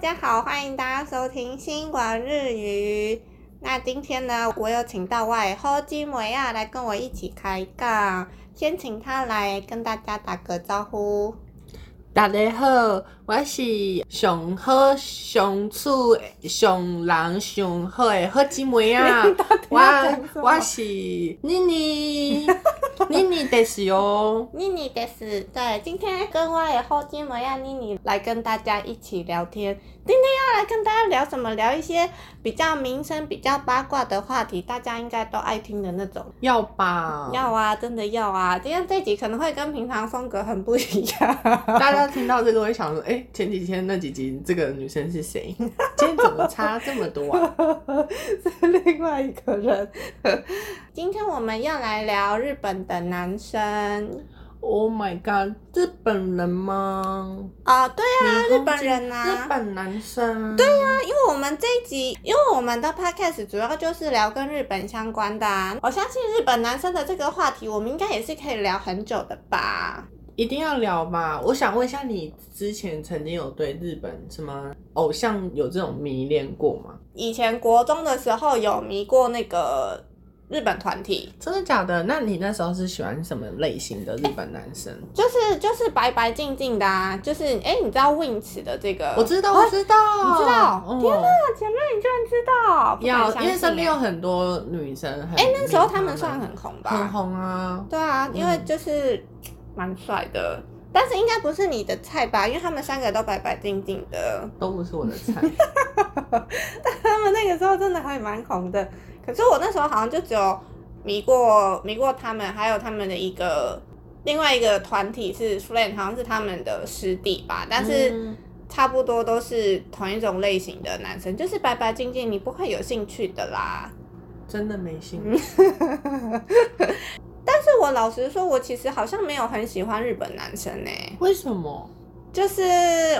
大家好，欢迎大家收听新闻日语。那今天呢，我有请到外后金梅亚来跟我一起开杠，先请他来跟大家打个招呼。大家好，我是上好相处、上人上好的好姊妹啊。我我是妮妮。妮妮的是哟，妮妮的是。对，今天跟我的后金梅亚妮妮来跟大家一起聊天。今天要来跟大家聊什么？聊一些比较民生、比较八卦的话题，大家应该都爱听的那种。要吧？要啊，真的要啊！今天这集可能会跟平常风格很不一样。大家听到这个会想说：哎、欸，前几天那几集这个女生是谁？今天怎么差这么多啊？是另外一个人。今天我们要来聊日本的男生。Oh my god，日本人吗？啊，对啊，日本人啊，日本男生。对啊，因为我们这一集，因为我们的 podcast 主要就是聊跟日本相关的啊。我相信日本男生的这个话题，我们应该也是可以聊很久的吧？一定要聊吧？我想问一下，你之前曾经有对日本什么偶像有这种迷恋过吗？以前国中的时候有迷过那个。日本团体。真的假的？那你那时候是喜欢什么类型的日本男生？欸、就是就是白白净净的啊，就是哎、欸，你知道 Wings 的这个？我知道，我知道，你知道？哦、天哪，姐妹你居然知道？要，因为身边有很多女生很。哎、欸，那时候他们算很红吧？很红啊。对啊，因为就是蛮帅的，嗯、但是应该不是你的菜吧？因为他们三个都白白净净的，都不是我的菜。但他们那个时候真的还蛮红的。可是我那时候好像就只有迷过迷过他们，还有他们的一个另外一个团体是 Flame，好像是他们的师弟吧。但是差不多都是同一种类型的男生，就是白白净净，你不会有兴趣的啦。真的没兴趣。但是我老实说，我其实好像没有很喜欢日本男生呢、欸。为什么？就是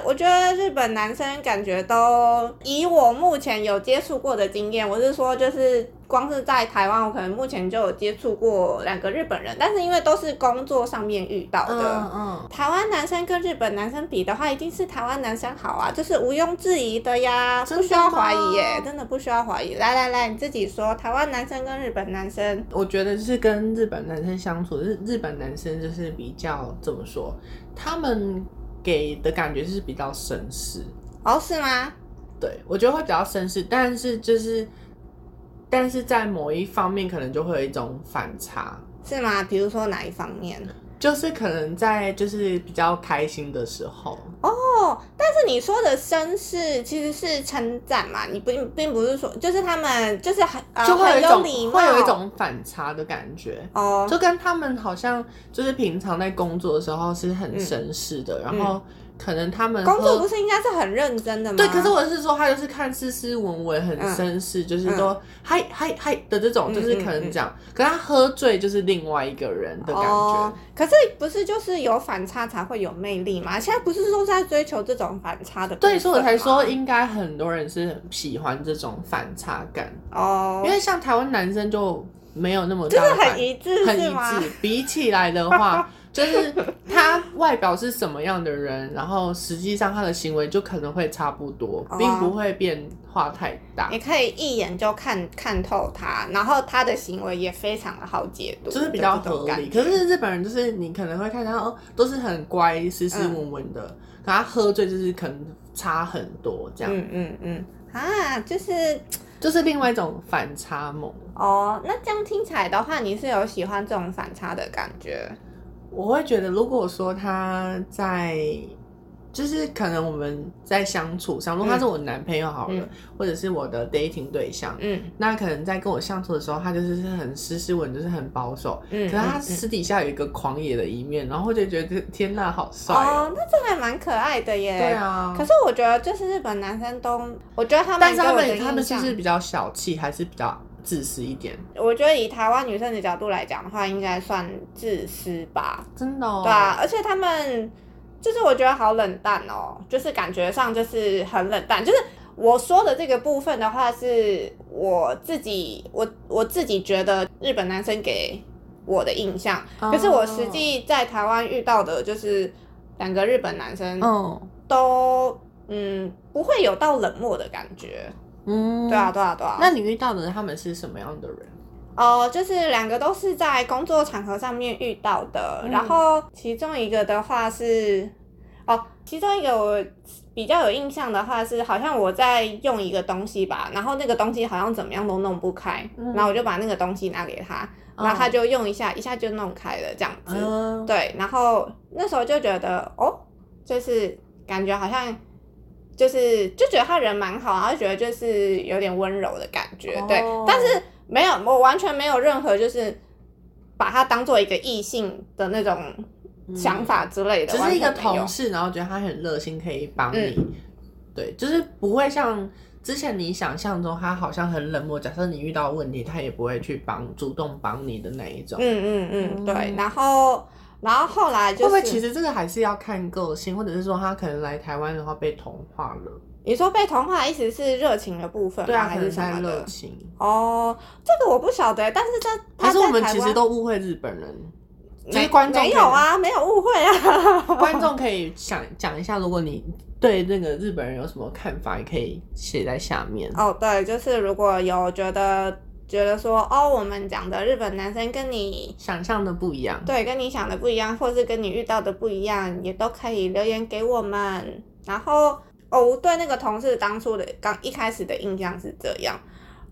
我觉得日本男生感觉都以我目前有接触过的经验，我是说就是。光是在台湾，我可能目前就有接触过两个日本人，但是因为都是工作上面遇到的。嗯嗯。台湾男生跟日本男生比的话，一定是台湾男生好啊，就是毋庸置疑的呀，不需要怀疑耶，真的不需要怀疑。来来来，你自己说，台湾男生跟日本男生，我觉得是跟日本男生相处，日日本男生就是比较怎么说，他们给的感觉是比较绅士。哦，是吗？对，我觉得会比较绅士，但是就是。但是在某一方面，可能就会有一种反差，是吗？比如说哪一方面？就是可能在就是比较开心的时候哦。但是你说的绅士其实是称赞嘛，你不并不是说就是他们就是很就会有一种礼貌，会有一种反差的感觉哦，就跟他们好像就是平常在工作的时候是很绅士的，嗯、然后。可能他们工作不是应该是很认真的吗？对，可是我是说，他就是看斯斯文文，很绅士，嗯、就是说嗨嗨嗨的这种，就是可能讲。嗯嗯嗯、可是他喝醉就是另外一个人的感觉。哦、可是不是就是有反差才会有魅力吗？现在不是说在追求这种反差的？对，所以我才说应该很多人是很喜欢这种反差感哦。因为像台湾男生就没有那么大就是很一致，很一致。比起来的话。就是他外表是什么样的人，然后实际上他的行为就可能会差不多，并不会变化太大。你可以一眼就看看透他，然后他的行为也非常的好解读，就是比较合理。可是日本人就是你可能会看他哦，都是很乖、斯斯文文的，嗯、可他喝醉就是可能差很多这样。嗯嗯嗯啊，就是就是另外一种反差萌哦。那这样听起来的话，你是有喜欢这种反差的感觉？我会觉得，如果说他在，就是可能我们在相处上，如果他是我男朋友好了，嗯、或者是我的 dating 对象，嗯，那可能在跟我相处的时候，他就是很斯斯文，就是很保守，嗯，可是他私底下有一个狂野的一面，然后就觉得天呐，好帅哦，那这还蛮可爱的耶，对啊。可是我觉得，就是日本男生都，我觉得他们，但是他们他们其实比较小气，还是比较。自私一点，我觉得以台湾女生的角度来讲的话，应该算自私吧。真的哦？对啊，而且他们就是我觉得好冷淡哦，就是感觉上就是很冷淡。就是我说的这个部分的话，是我自己我我自己觉得日本男生给我的印象，可、哦、是我实际在台湾遇到的，就是两个日本男生，嗯，都嗯，不会有到冷漠的感觉。嗯，对啊，对啊，对啊。那你遇到的他们是什么样的人？哦、呃，就是两个都是在工作场合上面遇到的，嗯、然后其中一个的话是，哦，其中一个我比较有印象的话是，好像我在用一个东西吧，然后那个东西好像怎么样都弄不开，嗯、然后我就把那个东西拿给他，然后他就用一下，一下就弄开了这样子。嗯、对，然后那时候就觉得，哦，就是感觉好像。就是就觉得他人蛮好，然后就觉得就是有点温柔的感觉，哦、对。但是没有，我完全没有任何就是把他当做一个异性的那种想法之类的。只、是一个同事，然后觉得他很热心，可以帮你。嗯、对，就是不会像之前你想象中，他好像很冷漠。假设你遇到问题，他也不会去帮，主动帮你的那一种。嗯嗯嗯，对。然后。然后后来就是，会不会其实这个还是要看个性，或者是说他可能来台湾的话被同化了？你说被同化的意思是热情的部分吗？对啊，还是什么热情？哦，这个我不晓得，但是在还是我们其实都误会日本人，其实观众没有啊，没有误会啊。观众可以想讲一下，如果你对那个日本人有什么看法，也可以写在下面。哦，对，就是如果有觉得。觉得说哦，我们讲的日本男生跟你想象的不一样，对，跟你想的不一样，或是跟你遇到的不一样，也都可以留言给我们。然后哦，我对那个同事当初的刚一开始的印象是这样，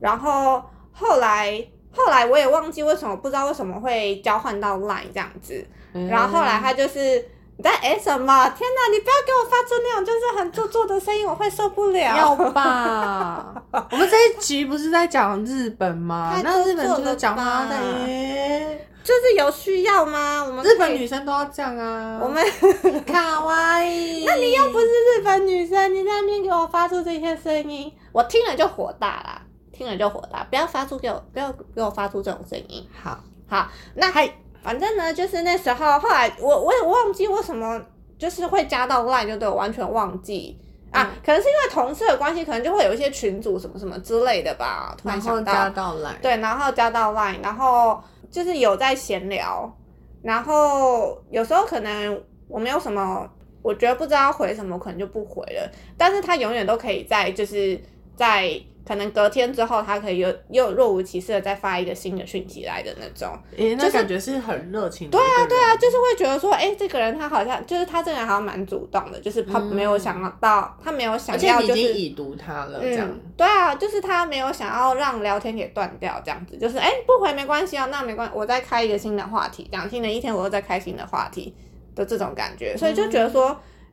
然后后来后来我也忘记为什么，不知道为什么会交换到 Line 这样子，然后后来他就是。你在哎什么？天哪！你不要给我发出那种就是很做作的声音，我会受不了。要吧？我们这一集不是在讲日本吗？那日本就是讲妈的耶，就是有需要吗？我们日本女生都要这样啊。我们 卡哇伊。那你又不是日本女生，你在那边给我发出这些声音，我听了就火大啦，听了就火大，不要发出给我，不要给我发出这种声音。好，好，那还。反正呢，就是那时候，后来我我也忘记为什么就是会加到 Line，就对我完全忘记啊，嗯、可能是因为同事的关系，可能就会有一些群组什么什么之类的吧。突然想到，加到 Line，对，然后加到 Line，然后就是有在闲聊，然后有时候可能我没有什么，我觉得不知道回什么，可能就不回了，但是他永远都可以在，就是在。可能隔天之后，他可以又又若无其事的再发一个新的讯息来的那种，诶、欸，那感觉是很热情的。对啊，对啊，就是会觉得说，哎、欸，这个人他好像就是他这个人好像蛮主动的，就是他没有想到，嗯、他没有想要就是已经已读他了这样、嗯。对啊，就是他没有想要让聊天给断掉这样子，就是哎、欸、不回没关系啊，那没关系，我再开一个新的话题，讲新的一天我又再开新的话题的这种感觉，所以就觉得说，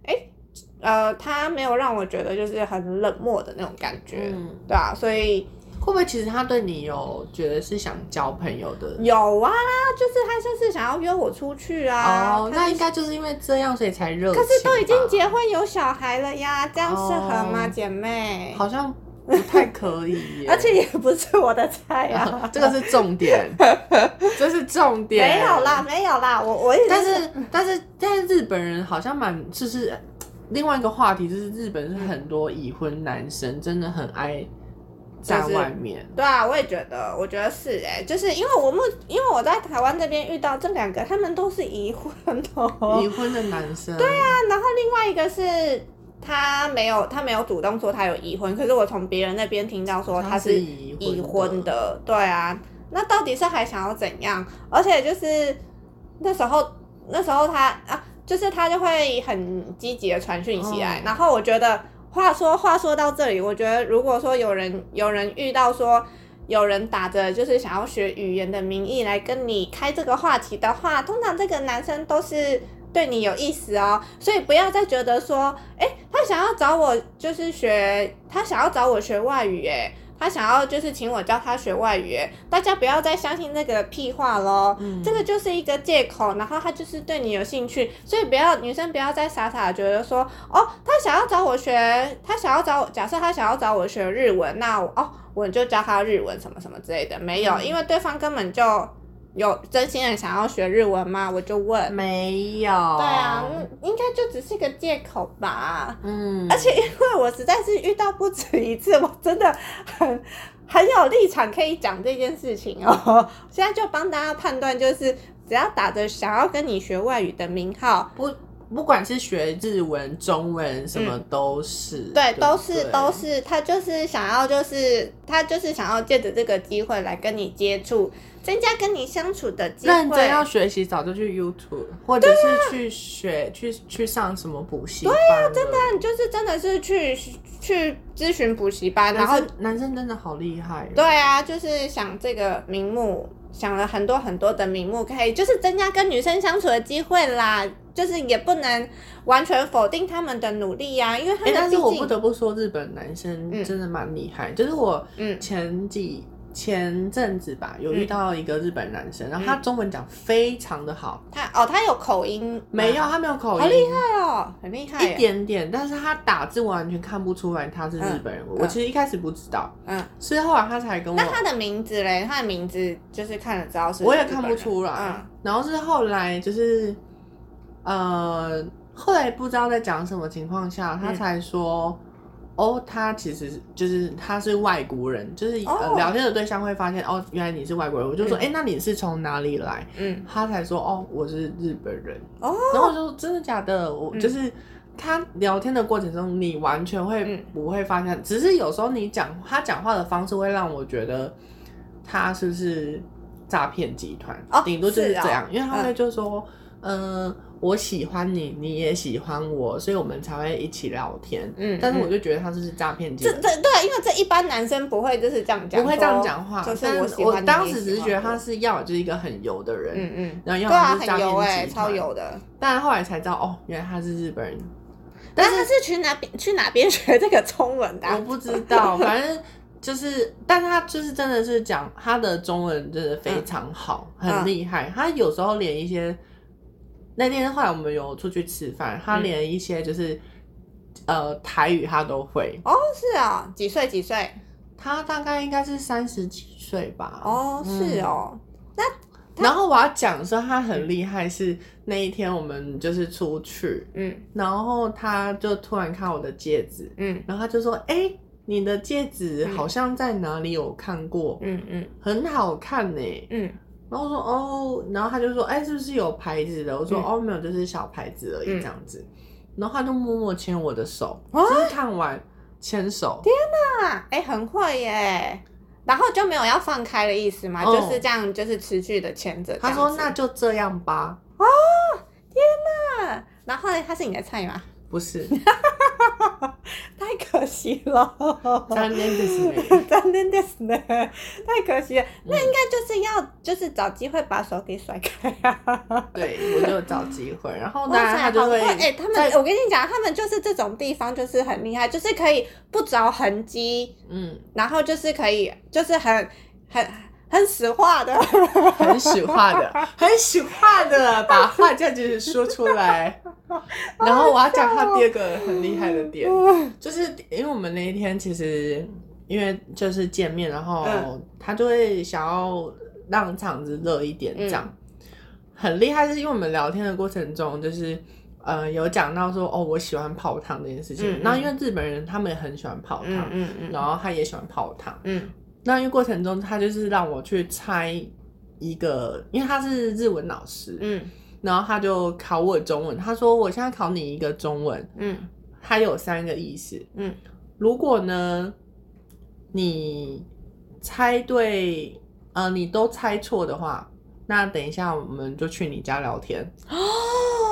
哎、欸。呃，他没有让我觉得就是很冷漠的那种感觉，嗯、对啊，所以会不会其实他对你有觉得是想交朋友的？有啊，就是他就是想要约我出去啊。哦，那应该就是因为这样，所以才热。可是都已经结婚有小孩了呀，这样适合吗，哦、姐妹？好像不太可以，而且也不是我的菜啊。这个是重点，这是重点。没有啦，没有啦，我我但是但是但是日本人好像蛮就是。另外一个话题就是日本是很多已婚男生真的很爱在外面。就是，对啊，我也觉得，我觉得是哎、欸，就是因为我目因为我在台湾这边遇到这两个，他们都是已婚的，已婚的男生。对啊，然后另外一个是他没有他没有主动说他有已婚，可是我从别人那边听到说他是已婚的。对啊，那到底是还想要怎样？而且就是那时候那时候他啊。就是他就会很积极的传讯息来，然后我觉得话说话说到这里，我觉得如果说有人有人遇到说有人打着就是想要学语言的名义来跟你开这个话题的话，通常这个男生都是对你有意思哦，所以不要再觉得说，诶，他想要找我就是学，他想要找我学外语，诶。他想要就是请我教他学外语，大家不要再相信那个屁话喽，嗯、这个就是一个借口，然后他就是对你有兴趣，所以不要女生不要再傻傻的觉得说，哦，他想要找我学，他想要找我，假设他想要找我学日文，那我哦，我就教他日文什么什么之类的，没有，嗯、因为对方根本就。有真心的想要学日文吗？我就问。没有。对啊，应该就只是个借口吧。嗯。而且因为我实在是遇到不止一次，我真的很 很有立场可以讲这件事情哦。现在就帮大家判断，就是只要打着想要跟你学外语的名号，不不管是学日文、中文，什么都是，嗯、对，对，都是都是，他就是想要，就是他就是想要借着这个机会来跟你接触。增加跟你相处的机会。认真要学习，早就去 YouTube，或者是去学、啊、去去上什么补习班。对呀、啊，真的，你就是真的是去去咨询补习班。然后男生真的好厉害。对啊，就是想这个名目，想了很多很多的名目，可以就是增加跟女生相处的机会啦。就是也不能完全否定他们的努力呀、啊，因为他们、欸、但是我不得不说，日本男生真的蛮厉害。嗯、就是我前几。前阵子吧，有遇到一个日本男生，嗯、然后他中文讲非常的好。他哦，他有口音？没有，他没有口音。好厉害哦，很厉害。一点点，但是他打字完全看不出来他是日本人。嗯、我其实一开始不知道，嗯，是后来他才跟我。那他的名字嘞？他的名字就是看了知道是。我也看不出来。嗯。然后是后来就是，呃，后来不知道在讲什么情况下，他才说。嗯哦，他其实就是他是外国人，就是、oh. 呃、聊天的对象会发现哦，原来你是外国人，我就说，哎、嗯欸，那你是从哪里来？嗯，他才说，哦，我是日本人。哦，oh. 然后我就说，真的假的？我就是他聊天的过程中，你完全会不会发现？嗯、只是有时候你讲他讲话的方式会让我觉得他是不是诈骗集团？哦，顶多就是这样，哦、因为他会就说，嗯。呃我喜欢你，你也喜欢我，所以我们才会一起聊天。嗯，但是我就觉得他就是诈骗。这这对，因为这一般男生不会就是这样讲，不会这样讲话。就是我我当时只是觉得他是要就是一个很油的人，嗯嗯，然后要么就是诈骗集团，欸，超油的。但后来才知道，哦，原来他是日本人。但是他是去哪边去哪边学这个中文的？我不知道，反正就是，但他就是真的是讲他的中文真的非常好，很厉害。他有时候连一些。那天后来我们有出去吃饭，他连一些就是、嗯、呃台语他都会哦，是啊、哦，几岁几岁？他大概应该是三十几岁吧。哦，是哦。嗯、那然后我要讲说他很厉害，是那一天我们就是出去，嗯，然后他就突然看我的戒指，嗯，然后他就说：“哎、欸，你的戒指好像在哪里有看过，嗯嗯，很好看呢，嗯。”然后我说哦，然后他就说，哎，是不是有牌子的？我说、嗯、哦，没有，就是小牌子而已，这样子。嗯、然后他就默默牵我的手，啊、就是看完牵手。天哪，哎，很会耶！然后就没有要放开的意思嘛？哦、就是这样，就是持续的牵着。他说那就这样吧。哦，天哪！然后呢，他是你的菜吗？不是。太可惜了，残念ですね，残念ですね，太可惜了。那应该就是要，就是找机会把手给甩开啊。对，我就找机会，然后当然他就会，哎、欸，他们，在我跟你讲，他们就是这种地方就是很厉害，就是可以不着痕迹，嗯，然后就是可以，就是很很。 很实话的，很实话的，很实话的，把话这样子说出来。然后我要讲他第二个很厉害的点，就是因为我们那一天其实因为就是见面，然后他就会想要让场子热一点，这样很厉害。是因为我们聊天的过程中，就是呃有讲到说哦，我喜欢泡汤这件事情。然后因为日本人他们也很喜欢泡汤，嗯嗯，然后他也喜欢泡汤，嗯。那因为过程中，他就是让我去猜一个，因为他是日文老师，嗯，然后他就考我中文，他说我现在考你一个中文，嗯，他有三个意思，嗯，如果呢你猜对，呃，你都猜错的话，那等一下我们就去你家聊天，哦，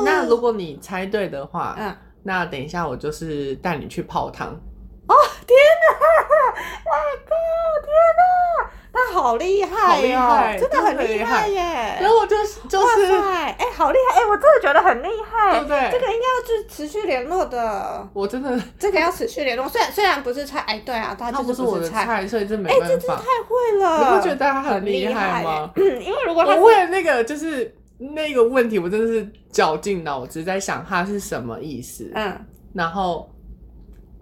那如果你猜对的话，嗯，那等一下我就是带你去泡汤。哇靠！天哪，他好厉害哦，真的很厉害耶！然后我就就是，哎，好厉害！哎，我真的觉得很厉害，对不对？这个应该要去持续联络的。我真的，这个要持续联络。虽然虽然不是菜，哎，对啊，他就是不是我的菜，所以这没办法。哎，这太会了！你不觉得他很厉害吗？嗯，因为如果他我为了那个就是那个问题，我真的是绞尽脑汁在想他是什么意思。嗯，然后。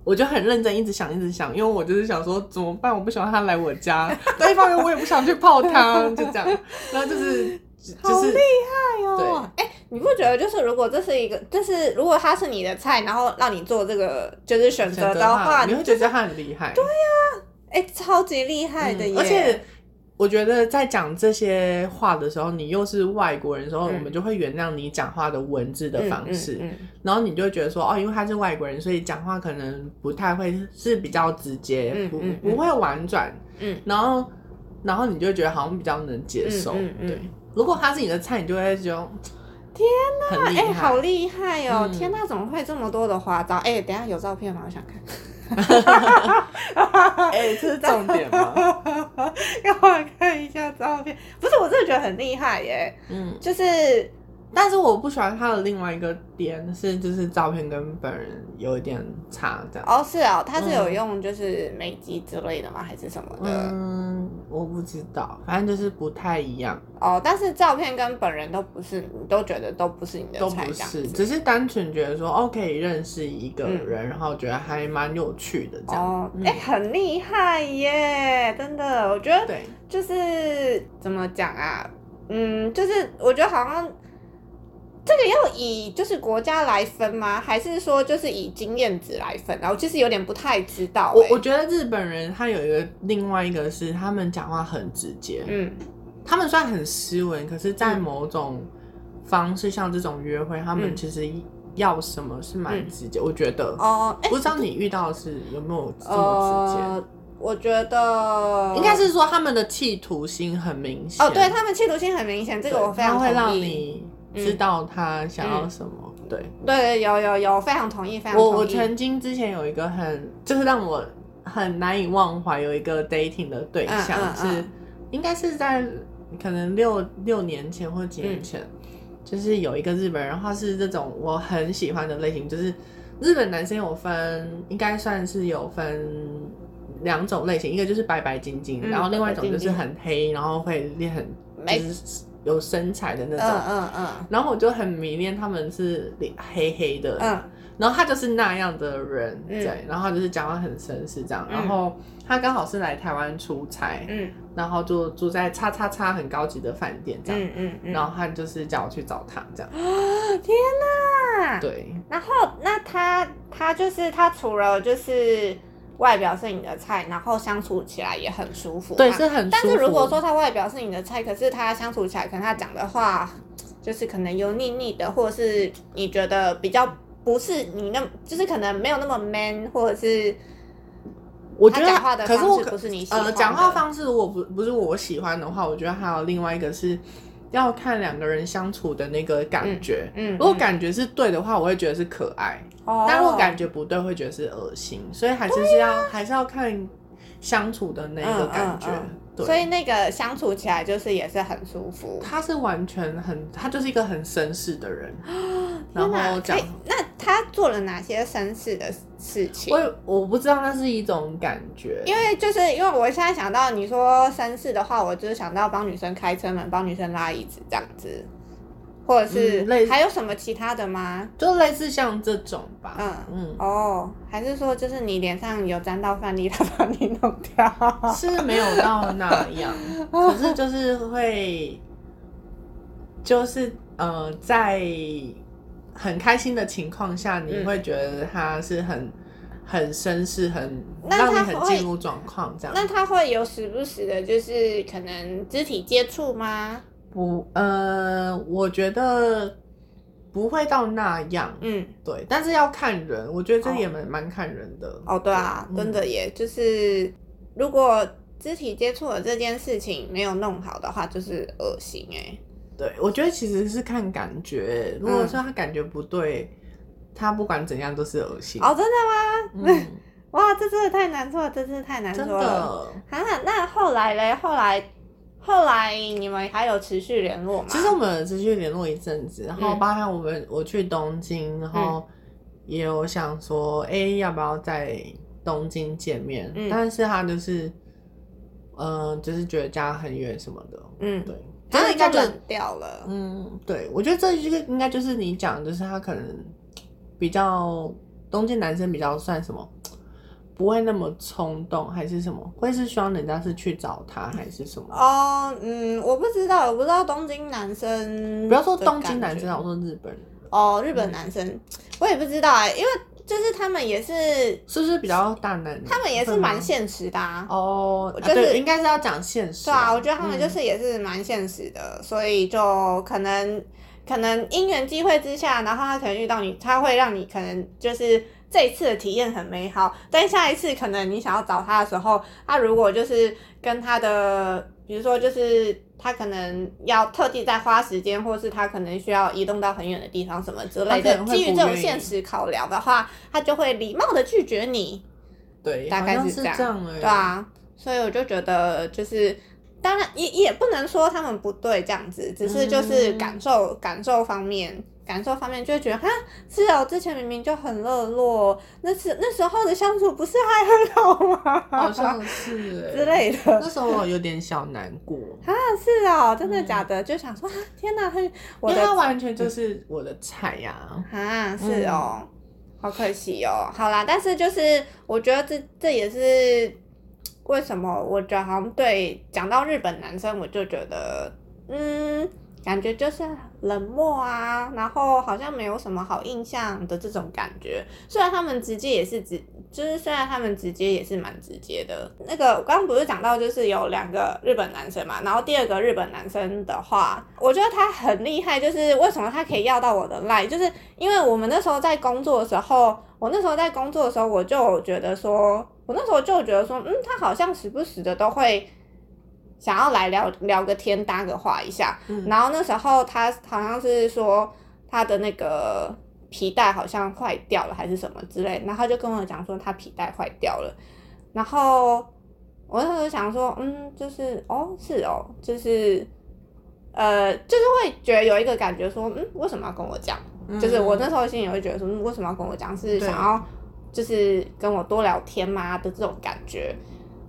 我就很认真，一直想，一直想，因为我就是想说怎么办？我不喜欢他来我家，另一方面我也不想去泡汤，就这样。然后就是，就是、好厉害哦！哎、欸，你不觉得就是如果这是一个，就是如果他是你的菜，然后让你做这个就是选择的话，你会觉得他很厉害。对呀、啊，哎、欸，超级厉害的耶！嗯、而且我觉得在讲这些话的时候，你又是外国人的时候，嗯、我们就会原谅你讲话的文字的方式，嗯嗯嗯、然后你就会觉得说，哦，因为他是外国人，所以讲话可能不太会是比较直接，嗯、不、嗯、不会婉转，嗯，然后然后你就会觉得好像比较能接受，对。如果他是你的菜，你就会觉得天哪，哎、欸，好厉害哦！嗯、天哪，怎么会这么多的花招？哎、欸，等一下有照片吗？我想看。哎、欸，这是重点吗？要我看一下照片。不是，我真的觉得很厉害耶。嗯，就是。但是我不喜欢他的另外一个点是，就是照片跟本人有一点差，这样。哦，是哦，他是有用就是美肌之类的吗？嗯、还是什么的？嗯，我不知道，反正就是不太一样。哦，但是照片跟本人都不是，你都觉得都不是你的菜，都不是，只是单纯觉得说，哦，可以认识一个人，嗯、然后觉得还蛮有趣的这样。哦，哎、欸，很厉害耶，真的，我觉得，对，就是怎么讲啊？嗯，就是我觉得好像。这个要以就是国家来分吗？还是说就是以经验值来分？然后其实有点不太知道、欸。我我觉得日本人他有一个另外一个是他们讲话很直接，嗯，他们虽然很斯文，可是，在某种方式，嗯、像这种约会，他们其实要什么是蛮直接。嗯、我觉得哦，欸、不知道你遇到的是有没有这么直接？呃、我觉得应该是说他们的企图心很明显。哦，对，他们企图心很明显，这个我非常。会让你知道他想要什么，嗯、对。对，有有有，非常同意，非常同意。我我曾经之前有一个很，就是让我很难以忘怀，有一个 dating 的对象，嗯嗯嗯、是应该是在可能六六年前或几年前，嗯、就是有一个日本人，他是这种我很喜欢的类型，就是日本男生有分，应该算是有分两种类型，一个就是白白净净，嗯、然后另外一种就是很黑，然后会练很就是。有身材的那种，嗯嗯嗯，然后我就很迷恋他们是脸黑黑的，嗯，然后他就是那样的人，对，然后他就是讲话很绅士这样，然后他刚好是来台湾出差，嗯，然后就住在叉叉叉很高级的饭店这样，嗯嗯，然后他就是叫我去找他这样，天哪，对，然后那他他就是他除了就是。外表是你的菜，然后相处起来也很舒服。对，是很舒服。但是如果说他外表是你的菜，可是他相处起来，可能他讲的话就是可能油腻腻的，或者是你觉得比较不是你那，就是可能没有那么 man，或者是我觉得讲话的方式不是你喜欢的。呃，讲话方式如果不不是我喜欢的话，我觉得还有另外一个是要看两个人相处的那个感觉。嗯，嗯，如果感觉是对的话，我会觉得是可爱。但如果感觉不对，会觉得是恶心，所以还是是要、啊、还是要看相处的那个感觉。嗯嗯嗯、所以那个相处起来就是也是很舒服。他是完全很，他就是一个很绅士的人。然后讲，那他做了哪些绅士的事情？我我不知道，那是一种感觉。因为就是因为我现在想到你说绅士的话，我就是想到帮女生开车门，帮女生拉椅子这样子。或者是还有什么其他的吗？嗯、就类似像这种吧。嗯嗯。哦，还是说就是你脸上有沾到饭粒，他把你弄掉？是没有到那样，可是就是会，就是呃，在很开心的情况下，你会觉得他是很很绅士，很让你很进入状况这样。那他会有时不时的，就是可能肢体接触吗？不，呃，我觉得不会到那样，嗯，对，但是要看人，我觉得这也蛮蛮、哦、看人的。哦，对啊，对真的耶，嗯、就是如果肢体接触的这件事情没有弄好的话，就是恶心哎。对，我觉得其实是看感觉，如果说他感觉不对，嗯、他不管怎样都是恶心。哦，真的吗？嗯，哇，这真的太难做了，这真的太难做了。真的啊，那后来嘞？后来。后来你们还有持续联络吗？其实我们持续联络一阵子，然后包含我们我去东京，然后也有想说，哎、欸，要不要在东京见面？嗯、但是他就是，嗯、呃，就是觉得家很远什么的，嗯，对，他应该就冷掉了。嗯，对，我觉得这一个应该就是你讲，就是他可能比较东京男生比较算什么？不会那么冲动，还是什么？会是希望人家是去找他，还是什么？哦，嗯，我不知道，我不知道东京男生。不要说东京男生，我说日本人。哦，日本男生，嗯、我也不知道哎、欸，因为就是他们也是，是不是比较大男？他们也是蛮现实的啊。哦，就是应该是要讲现实。对啊，我觉得他们就是也是蛮现实的，嗯、所以就可能可能因缘机会之下，然后他可能遇到你，他会让你可能就是这一次的体验很美好，但下一次可能你想要找他的时候，他如果就是跟他的，比如说就是。他可能要特地再花时间，或是他可能需要移动到很远的地方，什么之类的。基于这种现实考量的话，他就会礼貌的拒绝你。对，大概是这样。这样欸、对啊，所以我就觉得，就是当然也也不能说他们不对，这样子，只是就是感受、嗯、感受方面。感受方面就会觉得，哈，是哦，之前明明就很热络，那是那时候的相处不是还很好吗？好像是之类的。那时候我有点小难过。啊，是哦，真的假的？嗯、就想说，天哪，他，他完全就是我的菜呀、啊。啊，是哦，嗯、好可惜哦。好啦，但是就是我觉得这这也是为什么我觉得好像对讲到日本男生，我就觉得，嗯。感觉就是冷漠啊，然后好像没有什么好印象的这种感觉。虽然他们直接也是直，就是虽然他们直接也是蛮直接的。那个我刚刚不是讲到，就是有两个日本男生嘛，然后第二个日本男生的话，我觉得他很厉害，就是为什么他可以要到我的赖，就是因为我们那时候在工作的时候，我那时候在工作的时候，我就觉得说，我那时候就觉得说，嗯，他好像时不时的都会。想要来聊聊个天，搭个话一下，嗯、然后那时候他好像是说他的那个皮带好像坏掉了，还是什么之类，然后他就跟我讲说他皮带坏掉了，然后我那时候想说，嗯，就是哦，是哦，就是呃，就是会觉得有一个感觉说，嗯，为什么要跟我讲？嗯、就是我那时候心里也会觉得说，嗯，为什么要跟我讲？是想要就是跟我多聊天吗的这种感觉，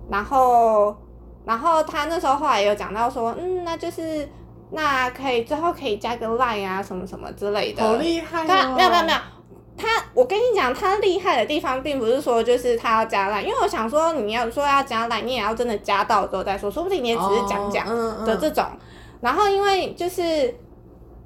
然后。然后他那时候后来有讲到说，嗯，那就是那可以最后可以加个 line 啊，什么什么之类的。好厉害哦！没有没有没有，他我跟你讲，他厉害的地方并不是说就是他要加 line，因为我想说你要说要加 line，你也要真的加到之后再说，说不定你也只是讲讲的这种。哦嗯嗯、然后因为就是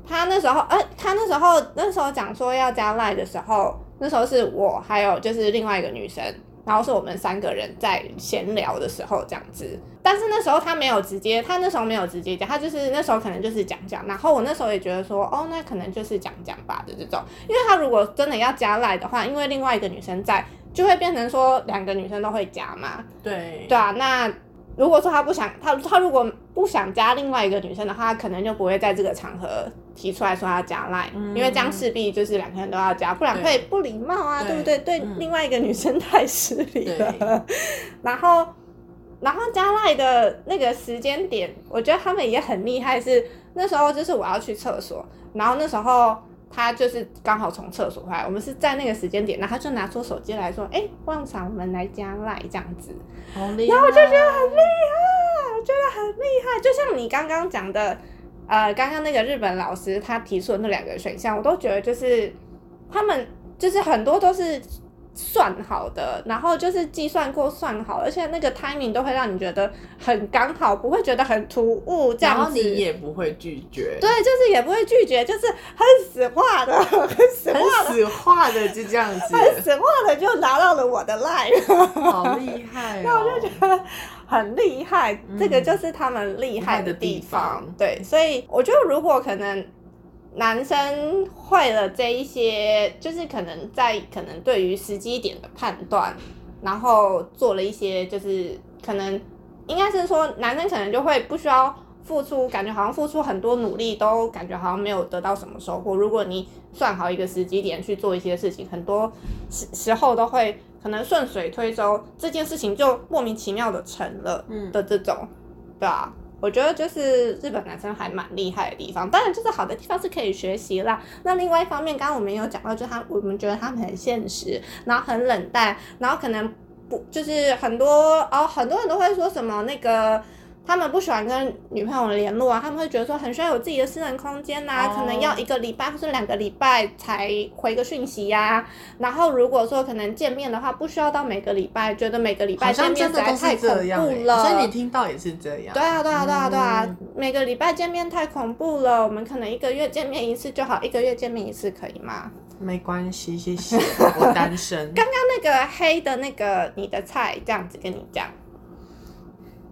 他那时候，呃，他那时候那时候讲说要加 line 的时候，那时候是我还有就是另外一个女生。然后是我们三个人在闲聊的时候这样子，但是那时候他没有直接，他那时候没有直接讲，他就是那时候可能就是讲讲。然后我那时候也觉得说，哦，那可能就是讲讲吧的这种，因为他如果真的要加赖的话，因为另外一个女生在，就会变成说两个女生都会加嘛。对。对啊，那。如果说他不想他他如果不想加另外一个女生的话，他可能就不会在这个场合提出来说要加 line，嗯、因为这样势必就是两个人都要加，不然会不礼貌啊，对，对不对？对另外一个女生太失礼了。然后，然后加 line 的那个时间点，我觉得他们也很厉害，是那时候就是我要去厕所，然后那时候。他就是刚好从厕所回来，我们是在那个时间点，然后他就拿出手机来说：“哎、欸，旺场，我们来加赖这样子。”然后我就觉得很厉害，我觉得很厉害。就像你刚刚讲的，呃，刚刚那个日本老师他提出的那两个选项，我都觉得就是他们就是很多都是。算好的，然后就是计算过算好，而且那个 timing 都会让你觉得很刚好，不会觉得很突兀这样子。然后你也不会拒绝。对，就是也不会拒绝，就是很死化的，很死化的，很死话的就这样子。很死化的就拿到了我的 line，好厉害哦！那我就觉得很厉害，嗯、这个就是他们厉害的地方。地方对，所以我觉得如果可能。男生会了这一些，就是可能在可能对于时机点的判断，然后做了一些，就是可能应该是说，男生可能就会不需要付出，感觉好像付出很多努力，都感觉好像没有得到什么收获。如果你算好一个时机点去做一些事情，很多时时候都会可能顺水推舟，这件事情就莫名其妙的成了的这种，对吧？我觉得就是日本男生还蛮厉害的地方，当然就是好的地方是可以学习啦。那另外一方面，刚刚我们有讲到，就是他我们觉得他们很现实，然后很冷淡，然后可能不就是很多哦，很多人都会说什么那个。他们不喜欢跟女朋友联络啊，他们会觉得说很需要有自己的私人空间呐、可能要一个礼拜或是两个礼拜才回个讯息呀、啊。然后如果说可能见面的话，不需要到每个礼拜，觉得每个礼拜见面实在太恐怖了。所以你听到也是这样。对啊，对啊，对啊，对啊，嗯、每个礼拜见面太恐怖了。我们可能一个月见面一次就好，一个月见面一次可以吗？没关系，谢谢，我单身。刚刚那个黑的那个你的菜，这样子跟你讲，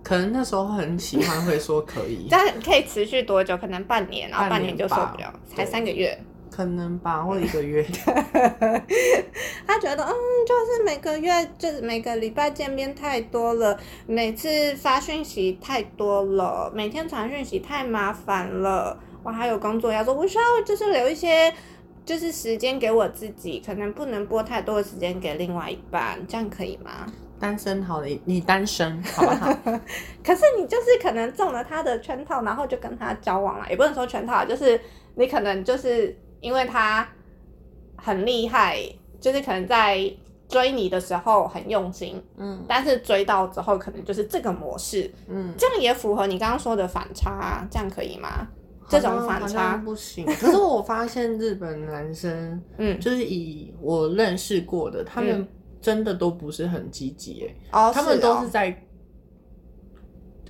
可能那时候很喜欢，会说可以。但可以持续多久？可能半年，然后半年就受不了，才三个月。可能吧，或一个月。他觉得，嗯，就是每个月，就是每个礼拜见面太多了，每次发讯息太多了，每天传讯息太麻烦了。我还有工作要做，我需要就是留一些，就是时间给我自己，可能不能拨太多的时间给另外一半，这样可以吗？单身好了，你单身好不好？可是你就是可能中了他的圈套，然后就跟他交往了，也不能说圈套，就是你可能就是。因为他很厉害，就是可能在追你的时候很用心，嗯，但是追到之后可能就是这个模式，嗯，这样也符合你刚刚说的反差啊，这样可以吗？这种反差不行。可是我发现日本男生，嗯，就是以我认识过的，他们真的都不是很积极，哎，哦，他们都是在，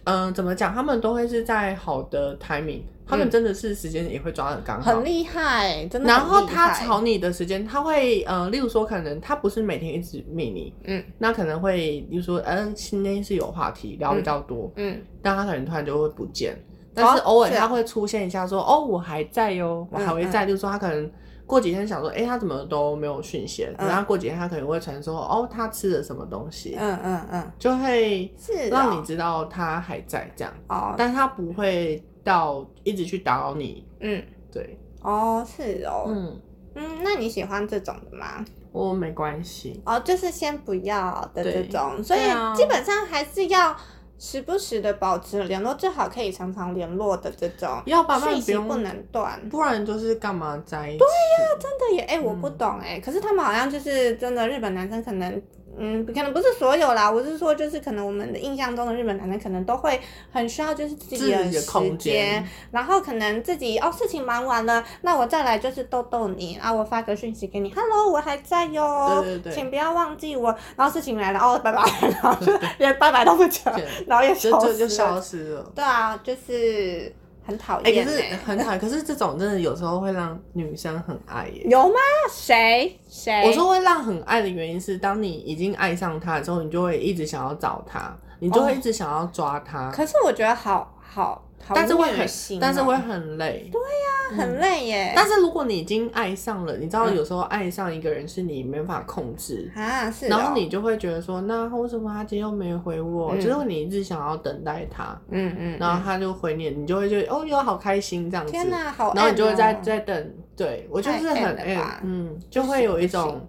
嗯，怎么讲？他们都会是在好的 timing。他们真的是时间也会抓的刚好，很厉害，真的。然后他吵你的时间，他会呃，例如说，可能他不是每天一直密你，嗯，那可能会，比如说，嗯、呃，今天是有话题聊比较多，嗯，但他可能突然就会不见，但是偶尔他会出现一下说，说哦，我还在哟，我还会在，就是说他可能过几天想说，哎、欸，他怎么都没有讯息，然后过几天他可能会传说，哦，他吃了什么东西，嗯嗯嗯，就会让你知道他还在这样，哦，但他不会。到一直去打扰你，嗯，对，哦，是哦，嗯。嗯，那你喜欢这种的吗？我没关系，哦，就是先不要的这种，所以基本上还是要时不时的保持联络，最好可以常常联络的这种，要把讯息不能断，不然就是干嘛在一起？对呀、啊，真的也，哎、欸，我不懂哎，嗯、可是他们好像就是真的，日本男生可能。嗯，可能不是所有啦，我是说，就是可能我们的印象中的日本男人可能都会很需要就是自己的时间，然后可能自己哦事情忙完了，那我再来就是逗逗你啊，我发个讯息给你，Hello，我还在哟，对对对，请不要忘记我，然后事情来了哦，拜拜，然后就连拜拜都不讲，然后也消失了，就消失了，对啊，就是。很讨厌、欸，可是很讨厌。可是这种真的有时候会让女生很爱耶。有吗？谁？谁？我说会让很爱的原因是，当你已经爱上他之后，你就会一直想要找他，你就会一直想要抓他。可是我觉得好好。但是会很，但是会很累。对呀，很累耶。但是如果你已经爱上了，你知道有时候爱上一个人是你没法控制啊，是。然后你就会觉得说，那为什么他今天又没回我？就是你一直想要等待他，嗯嗯，然后他就回你，你就会觉得哦，又好开心这样子。天哪，好。然后你就会在在等，对我就是很哎，嗯，就会有一种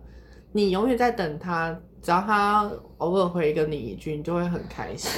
你永远在等他，只要他偶尔回一个你一句，你就会很开心。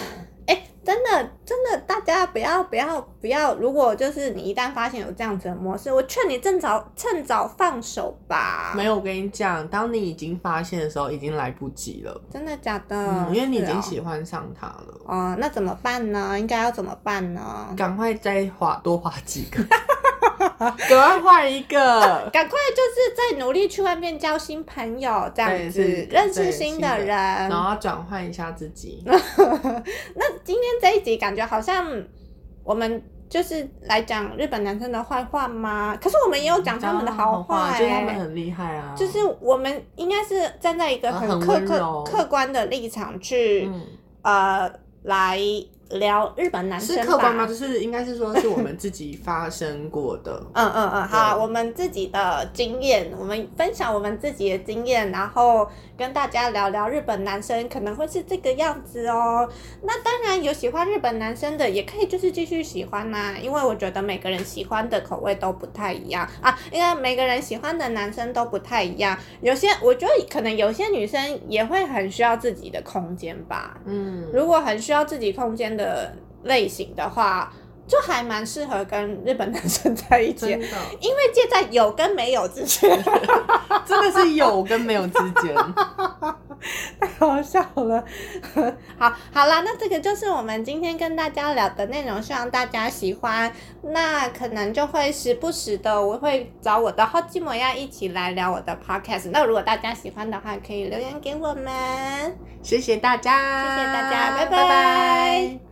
真的，真的，大家不要，不要，不要！如果就是你一旦发现有这样子的模式，我劝你趁早，趁早放手吧。没有，我跟你讲，当你已经发现的时候，已经来不及了。真的假的？嗯，因为你已经喜欢上他了。哦，哦，那怎么办呢？应该要怎么办呢？赶快再画多画几个。赶快换一个，赶快就是在努力去外面交新朋友，这样子认识新的人，然后转换一下自己。那今天这一集感觉好像我们就是来讲日本男生的坏话吗？可是我们也有讲他们的好话，欸，就是他们很厉害啊。就是我们应该是站在一个很客客客观的立场去，嗯、呃来。聊日本男生是客观吗？就是应该是说，是我们自己发生过的。嗯嗯嗯，好、啊，我们自己的经验，我们分享我们自己的经验，然后跟大家聊聊日本男生可能会是这个样子哦。那当然有喜欢日本男生的，也可以就是继续喜欢呐、啊，因为我觉得每个人喜欢的口味都不太一样啊，因为每个人喜欢的男生都不太一样。有些我觉得可能有些女生也会很需要自己的空间吧。嗯，如果很需要自己空间的类型的话，就还蛮适合跟日本男生在一起，因为介在有跟没有之间，真的是有跟没有之间，太好笑了。好，好啦，那这个就是我们今天跟大家聊的内容，希望大家喜欢。那可能就会时不时的，我会找我的好基模要一起来聊我的 podcast。那如果大家喜欢的话，可以留言给我们。谢谢大家，谢谢大家，拜拜。拜拜。